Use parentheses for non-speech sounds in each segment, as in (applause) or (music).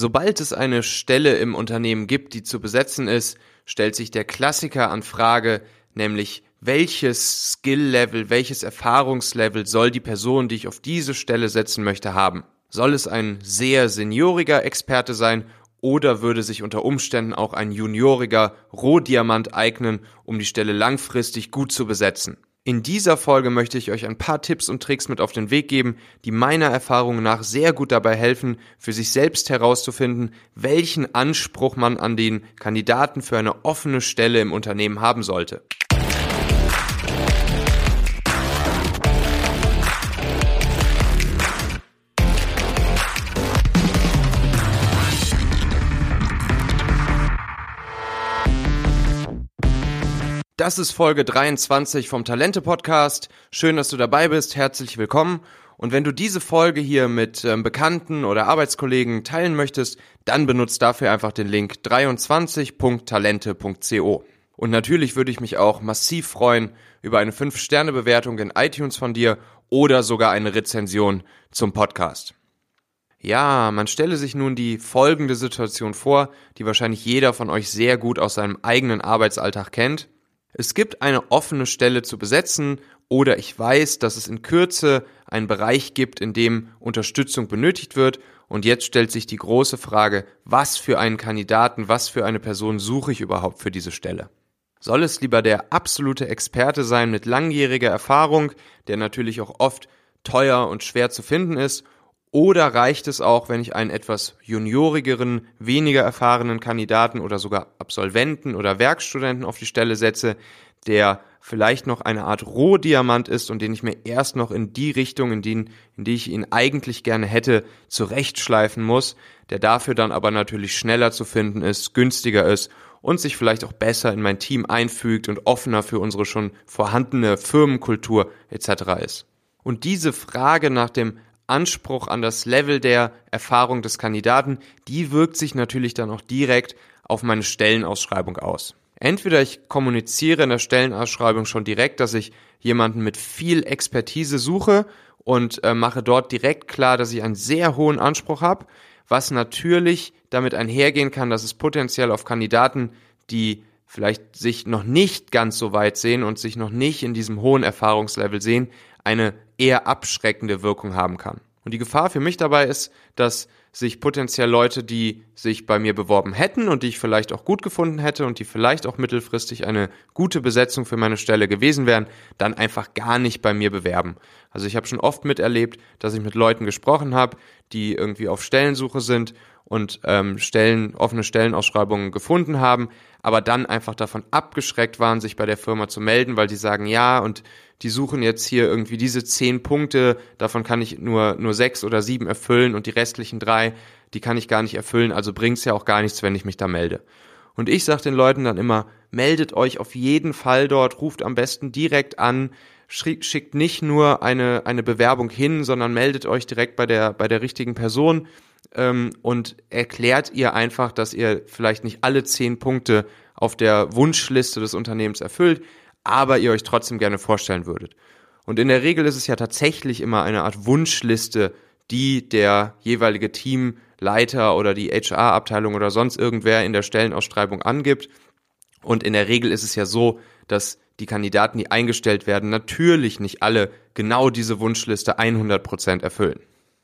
Sobald es eine Stelle im Unternehmen gibt, die zu besetzen ist, stellt sich der Klassiker an Frage, nämlich welches Skill-Level, welches Erfahrungslevel soll die Person, die ich auf diese Stelle setzen möchte, haben? Soll es ein sehr senioriger Experte sein oder würde sich unter Umständen auch ein junioriger Rohdiamant eignen, um die Stelle langfristig gut zu besetzen? In dieser Folge möchte ich euch ein paar Tipps und Tricks mit auf den Weg geben, die meiner Erfahrung nach sehr gut dabei helfen, für sich selbst herauszufinden, welchen Anspruch man an den Kandidaten für eine offene Stelle im Unternehmen haben sollte. Das ist Folge 23 vom Talente Podcast. Schön, dass du dabei bist. Herzlich willkommen. Und wenn du diese Folge hier mit ähm, Bekannten oder Arbeitskollegen teilen möchtest, dann benutzt dafür einfach den Link 23.talente.co. Und natürlich würde ich mich auch massiv freuen über eine 5-Sterne-Bewertung in iTunes von dir oder sogar eine Rezension zum Podcast. Ja, man stelle sich nun die folgende Situation vor, die wahrscheinlich jeder von euch sehr gut aus seinem eigenen Arbeitsalltag kennt. Es gibt eine offene Stelle zu besetzen oder ich weiß, dass es in Kürze einen Bereich gibt, in dem Unterstützung benötigt wird und jetzt stellt sich die große Frage, was für einen Kandidaten, was für eine Person suche ich überhaupt für diese Stelle? Soll es lieber der absolute Experte sein mit langjähriger Erfahrung, der natürlich auch oft teuer und schwer zu finden ist, oder reicht es auch, wenn ich einen etwas juniorigeren, weniger erfahrenen Kandidaten oder sogar Absolventen oder Werkstudenten auf die Stelle setze, der vielleicht noch eine Art Rohdiamant ist und den ich mir erst noch in die Richtung, in, die, in die ich ihn eigentlich gerne hätte, zurechtschleifen muss, der dafür dann aber natürlich schneller zu finden ist, günstiger ist und sich vielleicht auch besser in mein Team einfügt und offener für unsere schon vorhandene Firmenkultur etc. ist. Und diese Frage nach dem Anspruch an das Level der Erfahrung des Kandidaten, die wirkt sich natürlich dann auch direkt auf meine Stellenausschreibung aus. Entweder ich kommuniziere in der Stellenausschreibung schon direkt, dass ich jemanden mit viel Expertise suche und äh, mache dort direkt klar, dass ich einen sehr hohen Anspruch habe, was natürlich damit einhergehen kann, dass es potenziell auf Kandidaten, die vielleicht sich noch nicht ganz so weit sehen und sich noch nicht in diesem hohen Erfahrungslevel sehen, eine eher abschreckende Wirkung haben kann. Und die Gefahr für mich dabei ist, dass sich potenziell Leute, die sich bei mir beworben hätten und die ich vielleicht auch gut gefunden hätte und die vielleicht auch mittelfristig eine gute Besetzung für meine Stelle gewesen wären, dann einfach gar nicht bei mir bewerben. Also ich habe schon oft miterlebt, dass ich mit Leuten gesprochen habe, die irgendwie auf Stellensuche sind und ähm, Stellen, offene Stellenausschreibungen gefunden haben, aber dann einfach davon abgeschreckt waren, sich bei der Firma zu melden, weil die sagen, ja, und die suchen jetzt hier irgendwie diese zehn Punkte, davon kann ich nur, nur sechs oder sieben erfüllen und die restlichen drei, die kann ich gar nicht erfüllen, also bringt's ja auch gar nichts, wenn ich mich da melde. Und ich sage den Leuten dann immer, meldet euch auf jeden Fall dort, ruft am besten direkt an, schickt nicht nur eine, eine Bewerbung hin, sondern meldet euch direkt bei der, bei der richtigen Person ähm, und erklärt ihr einfach, dass ihr vielleicht nicht alle zehn Punkte auf der Wunschliste des Unternehmens erfüllt, aber ihr euch trotzdem gerne vorstellen würdet. Und in der Regel ist es ja tatsächlich immer eine Art Wunschliste, die der jeweilige Teamleiter oder die HR-Abteilung oder sonst irgendwer in der Stellenausschreibung angibt. Und in der Regel ist es ja so, dass die Kandidaten, die eingestellt werden, natürlich nicht alle genau diese Wunschliste 100% erfüllen.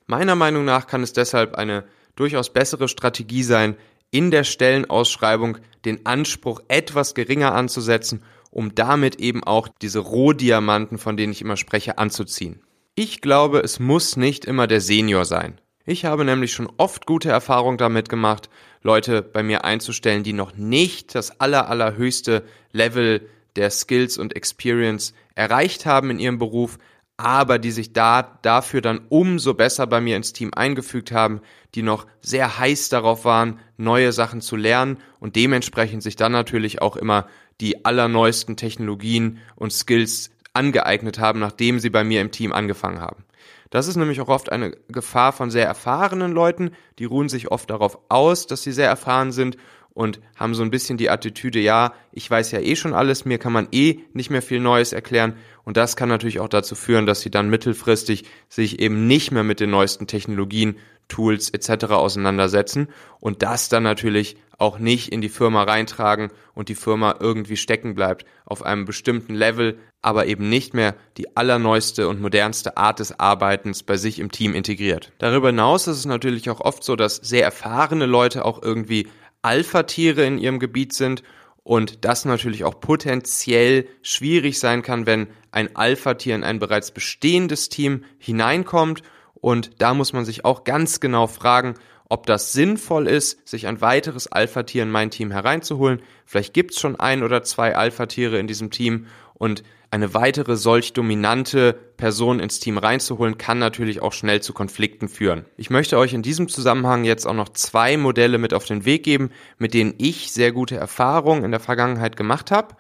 Meiner Meinung nach kann es deshalb eine durchaus bessere Strategie sein, in der Stellenausschreibung den Anspruch etwas geringer anzusetzen um damit eben auch diese Rohdiamanten, von denen ich immer spreche, anzuziehen. Ich glaube, es muss nicht immer der Senior sein. Ich habe nämlich schon oft gute Erfahrungen damit gemacht, Leute bei mir einzustellen, die noch nicht das aller, allerhöchste Level der Skills und Experience erreicht haben in ihrem Beruf, aber die sich da dafür dann umso besser bei mir ins Team eingefügt haben, die noch sehr heiß darauf waren, neue Sachen zu lernen und dementsprechend sich dann natürlich auch immer die allerneuesten Technologien und Skills angeeignet haben, nachdem sie bei mir im Team angefangen haben. Das ist nämlich auch oft eine Gefahr von sehr erfahrenen Leuten, die ruhen sich oft darauf aus, dass sie sehr erfahren sind und haben so ein bisschen die Attitüde, ja, ich weiß ja eh schon alles, mir kann man eh nicht mehr viel Neues erklären. Und das kann natürlich auch dazu führen, dass sie dann mittelfristig sich eben nicht mehr mit den neuesten Technologien, Tools etc. auseinandersetzen und das dann natürlich auch nicht in die Firma reintragen und die Firma irgendwie stecken bleibt auf einem bestimmten Level, aber eben nicht mehr die allerneueste und modernste Art des Arbeitens bei sich im Team integriert. Darüber hinaus ist es natürlich auch oft so, dass sehr erfahrene Leute auch irgendwie Alpha-Tiere in ihrem Gebiet sind und das natürlich auch potenziell schwierig sein kann, wenn ein Alpha-Tier in ein bereits bestehendes Team hineinkommt und da muss man sich auch ganz genau fragen, ob das sinnvoll ist, sich ein weiteres Alpha-Tier in mein Team hereinzuholen. Vielleicht gibt's schon ein oder zwei Alpha-Tiere in diesem Team und eine weitere solch dominante Person ins Team reinzuholen, kann natürlich auch schnell zu Konflikten führen. Ich möchte euch in diesem Zusammenhang jetzt auch noch zwei Modelle mit auf den Weg geben, mit denen ich sehr gute Erfahrungen in der Vergangenheit gemacht habe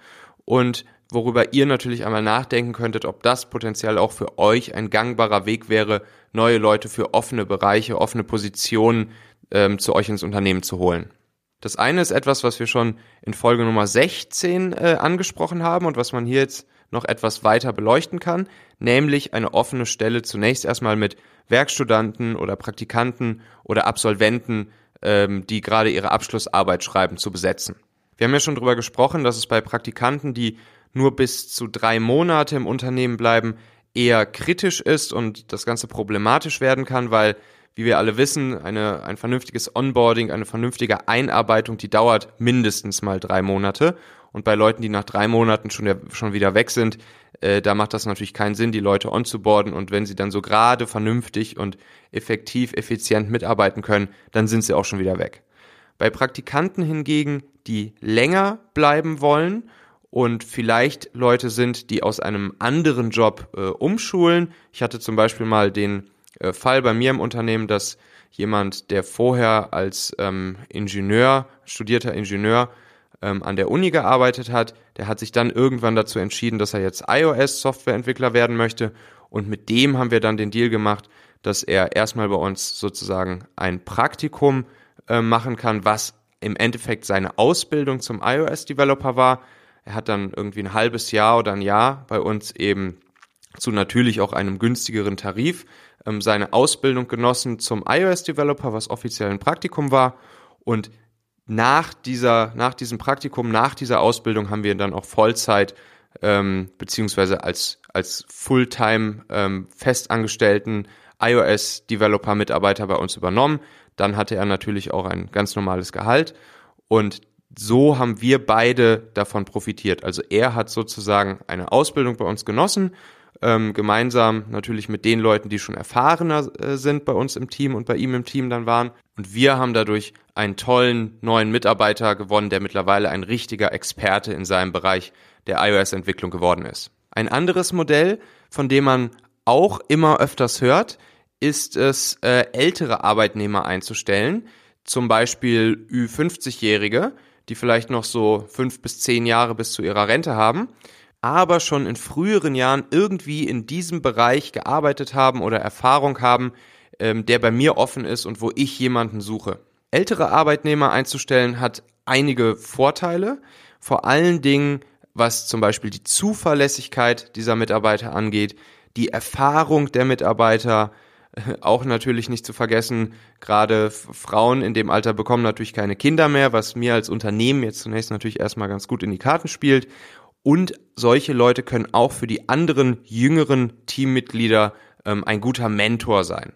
und worüber ihr natürlich einmal nachdenken könntet, ob das potenziell auch für euch ein gangbarer Weg wäre, neue Leute für offene Bereiche, offene Positionen ähm, zu euch ins Unternehmen zu holen. Das eine ist etwas, was wir schon in Folge Nummer 16 äh, angesprochen haben und was man hier jetzt noch etwas weiter beleuchten kann, nämlich eine offene Stelle zunächst erstmal mit Werkstudenten oder Praktikanten oder Absolventen, ähm, die gerade ihre Abschlussarbeit schreiben, zu besetzen. Wir haben ja schon darüber gesprochen, dass es bei Praktikanten, die nur bis zu drei Monate im Unternehmen bleiben, eher kritisch ist und das Ganze problematisch werden kann, weil, wie wir alle wissen, eine, ein vernünftiges Onboarding, eine vernünftige Einarbeitung, die dauert mindestens mal drei Monate. Und bei Leuten, die nach drei Monaten schon, schon wieder weg sind, äh, da macht das natürlich keinen Sinn, die Leute onzuboarden. Und wenn sie dann so gerade vernünftig und effektiv, effizient mitarbeiten können, dann sind sie auch schon wieder weg. Bei Praktikanten hingegen, die länger bleiben wollen und vielleicht Leute sind, die aus einem anderen Job äh, umschulen. Ich hatte zum Beispiel mal den Fall bei mir im Unternehmen, dass jemand, der vorher als ähm, Ingenieur, studierter Ingenieur, ähm, an der Uni gearbeitet hat. Der hat sich dann irgendwann dazu entschieden, dass er jetzt iOS-Softwareentwickler werden möchte. Und mit dem haben wir dann den Deal gemacht, dass er erstmal bei uns sozusagen ein Praktikum äh, machen kann, was im Endeffekt seine Ausbildung zum iOS-Developer war. Er hat dann irgendwie ein halbes Jahr oder ein Jahr bei uns eben zu natürlich auch einem günstigeren Tarif ähm, seine Ausbildung genossen zum iOS-Developer, was offiziell ein Praktikum war. Und nach dieser, nach diesem Praktikum, nach dieser Ausbildung haben wir dann auch Vollzeit ähm, beziehungsweise als als Fulltime ähm, festangestellten iOS-Developer-Mitarbeiter bei uns übernommen. Dann hatte er natürlich auch ein ganz normales Gehalt und so haben wir beide davon profitiert. Also er hat sozusagen eine Ausbildung bei uns genossen, ähm, gemeinsam natürlich mit den Leuten, die schon erfahrener äh, sind bei uns im Team und bei ihm im Team dann waren. Und wir haben dadurch einen tollen neuen Mitarbeiter gewonnen, der mittlerweile ein richtiger Experte in seinem Bereich der iOS-Entwicklung geworden ist. Ein anderes Modell, von dem man auch immer öfters hört, ist es, äh, ältere Arbeitnehmer einzustellen, zum Beispiel Ü50-Jährige, die vielleicht noch so fünf bis zehn Jahre bis zu ihrer Rente haben aber schon in früheren Jahren irgendwie in diesem Bereich gearbeitet haben oder Erfahrung haben, ähm, der bei mir offen ist und wo ich jemanden suche. Ältere Arbeitnehmer einzustellen hat einige Vorteile, vor allen Dingen was zum Beispiel die Zuverlässigkeit dieser Mitarbeiter angeht, die Erfahrung der Mitarbeiter, (laughs) auch natürlich nicht zu vergessen, gerade Frauen in dem Alter bekommen natürlich keine Kinder mehr, was mir als Unternehmen jetzt zunächst natürlich erstmal ganz gut in die Karten spielt. Und solche Leute können auch für die anderen jüngeren Teammitglieder ähm, ein guter Mentor sein.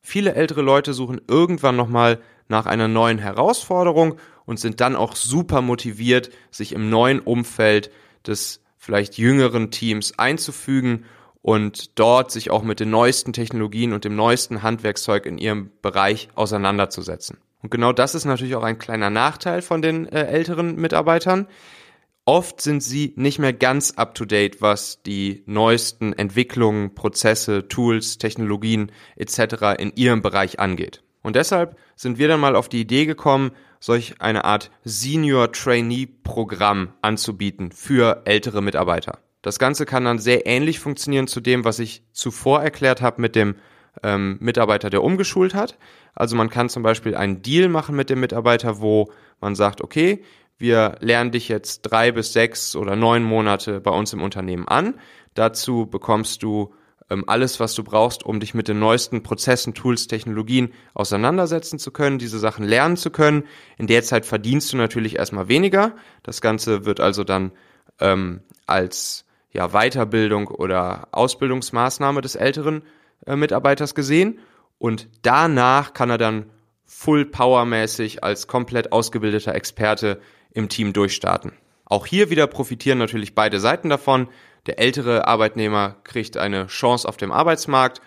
Viele ältere Leute suchen irgendwann nochmal nach einer neuen Herausforderung und sind dann auch super motiviert, sich im neuen Umfeld des vielleicht jüngeren Teams einzufügen und dort sich auch mit den neuesten Technologien und dem neuesten Handwerkszeug in ihrem Bereich auseinanderzusetzen. Und genau das ist natürlich auch ein kleiner Nachteil von den äh, älteren Mitarbeitern. Oft sind sie nicht mehr ganz up-to-date, was die neuesten Entwicklungen, Prozesse, Tools, Technologien etc. in ihrem Bereich angeht. Und deshalb sind wir dann mal auf die Idee gekommen, solch eine Art Senior Trainee Programm anzubieten für ältere Mitarbeiter. Das Ganze kann dann sehr ähnlich funktionieren zu dem, was ich zuvor erklärt habe mit dem ähm, Mitarbeiter, der umgeschult hat. Also man kann zum Beispiel einen Deal machen mit dem Mitarbeiter, wo man sagt, okay, wir lernen dich jetzt drei bis sechs oder neun Monate bei uns im Unternehmen an. Dazu bekommst du ähm, alles, was du brauchst, um dich mit den neuesten Prozessen, Tools, Technologien auseinandersetzen zu können, diese Sachen lernen zu können. In der Zeit verdienst du natürlich erstmal weniger. Das Ganze wird also dann ähm, als ja, Weiterbildung oder Ausbildungsmaßnahme des älteren äh, Mitarbeiters gesehen. Und danach kann er dann full powermäßig als komplett ausgebildeter Experte im Team durchstarten. Auch hier wieder profitieren natürlich beide Seiten davon. Der ältere Arbeitnehmer kriegt eine Chance auf dem Arbeitsmarkt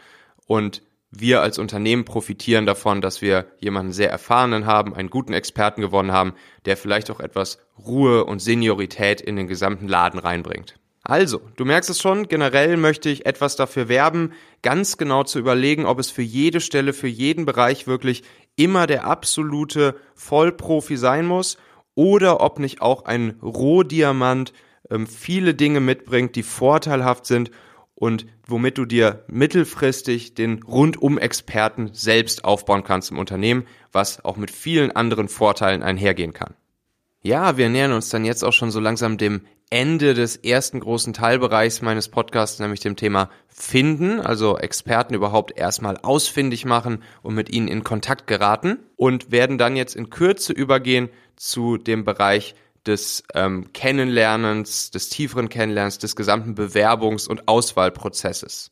und wir als Unternehmen profitieren davon, dass wir jemanden sehr erfahrenen haben, einen guten Experten gewonnen haben, der vielleicht auch etwas Ruhe und Seniorität in den gesamten Laden reinbringt. Also, du merkst es schon, generell möchte ich etwas dafür werben, ganz genau zu überlegen, ob es für jede Stelle, für jeden Bereich wirklich immer der absolute Vollprofi sein muss oder ob nicht auch ein Rohdiamant ähm, viele Dinge mitbringt, die vorteilhaft sind und womit du dir mittelfristig den Rundum-Experten selbst aufbauen kannst im Unternehmen, was auch mit vielen anderen Vorteilen einhergehen kann. Ja, wir nähern uns dann jetzt auch schon so langsam dem Ende des ersten großen Teilbereichs meines Podcasts, nämlich dem Thema Finden, also Experten überhaupt erstmal ausfindig machen und mit ihnen in Kontakt geraten und werden dann jetzt in Kürze übergehen zu dem Bereich des ähm, Kennenlernens, des tieferen Kennenlernens, des gesamten Bewerbungs- und Auswahlprozesses.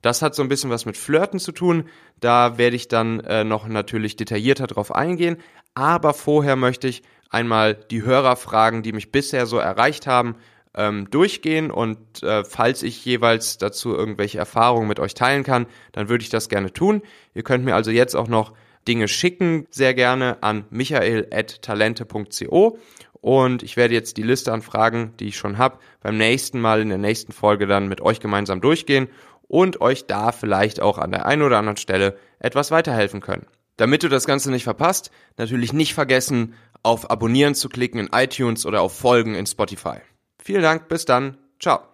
Das hat so ein bisschen was mit Flirten zu tun. Da werde ich dann äh, noch natürlich detaillierter drauf eingehen. Aber vorher möchte ich einmal die Hörerfragen, die mich bisher so erreicht haben, ähm, durchgehen und äh, falls ich jeweils dazu irgendwelche Erfahrungen mit euch teilen kann, dann würde ich das gerne tun. Ihr könnt mir also jetzt auch noch Dinge schicken, sehr gerne an michael.talente.co und ich werde jetzt die Liste an Fragen, die ich schon habe, beim nächsten Mal in der nächsten Folge dann mit euch gemeinsam durchgehen und euch da vielleicht auch an der einen oder anderen Stelle etwas weiterhelfen können. Damit du das Ganze nicht verpasst, natürlich nicht vergessen, auf Abonnieren zu klicken in iTunes oder auf Folgen in Spotify. Vielen Dank, bis dann, ciao.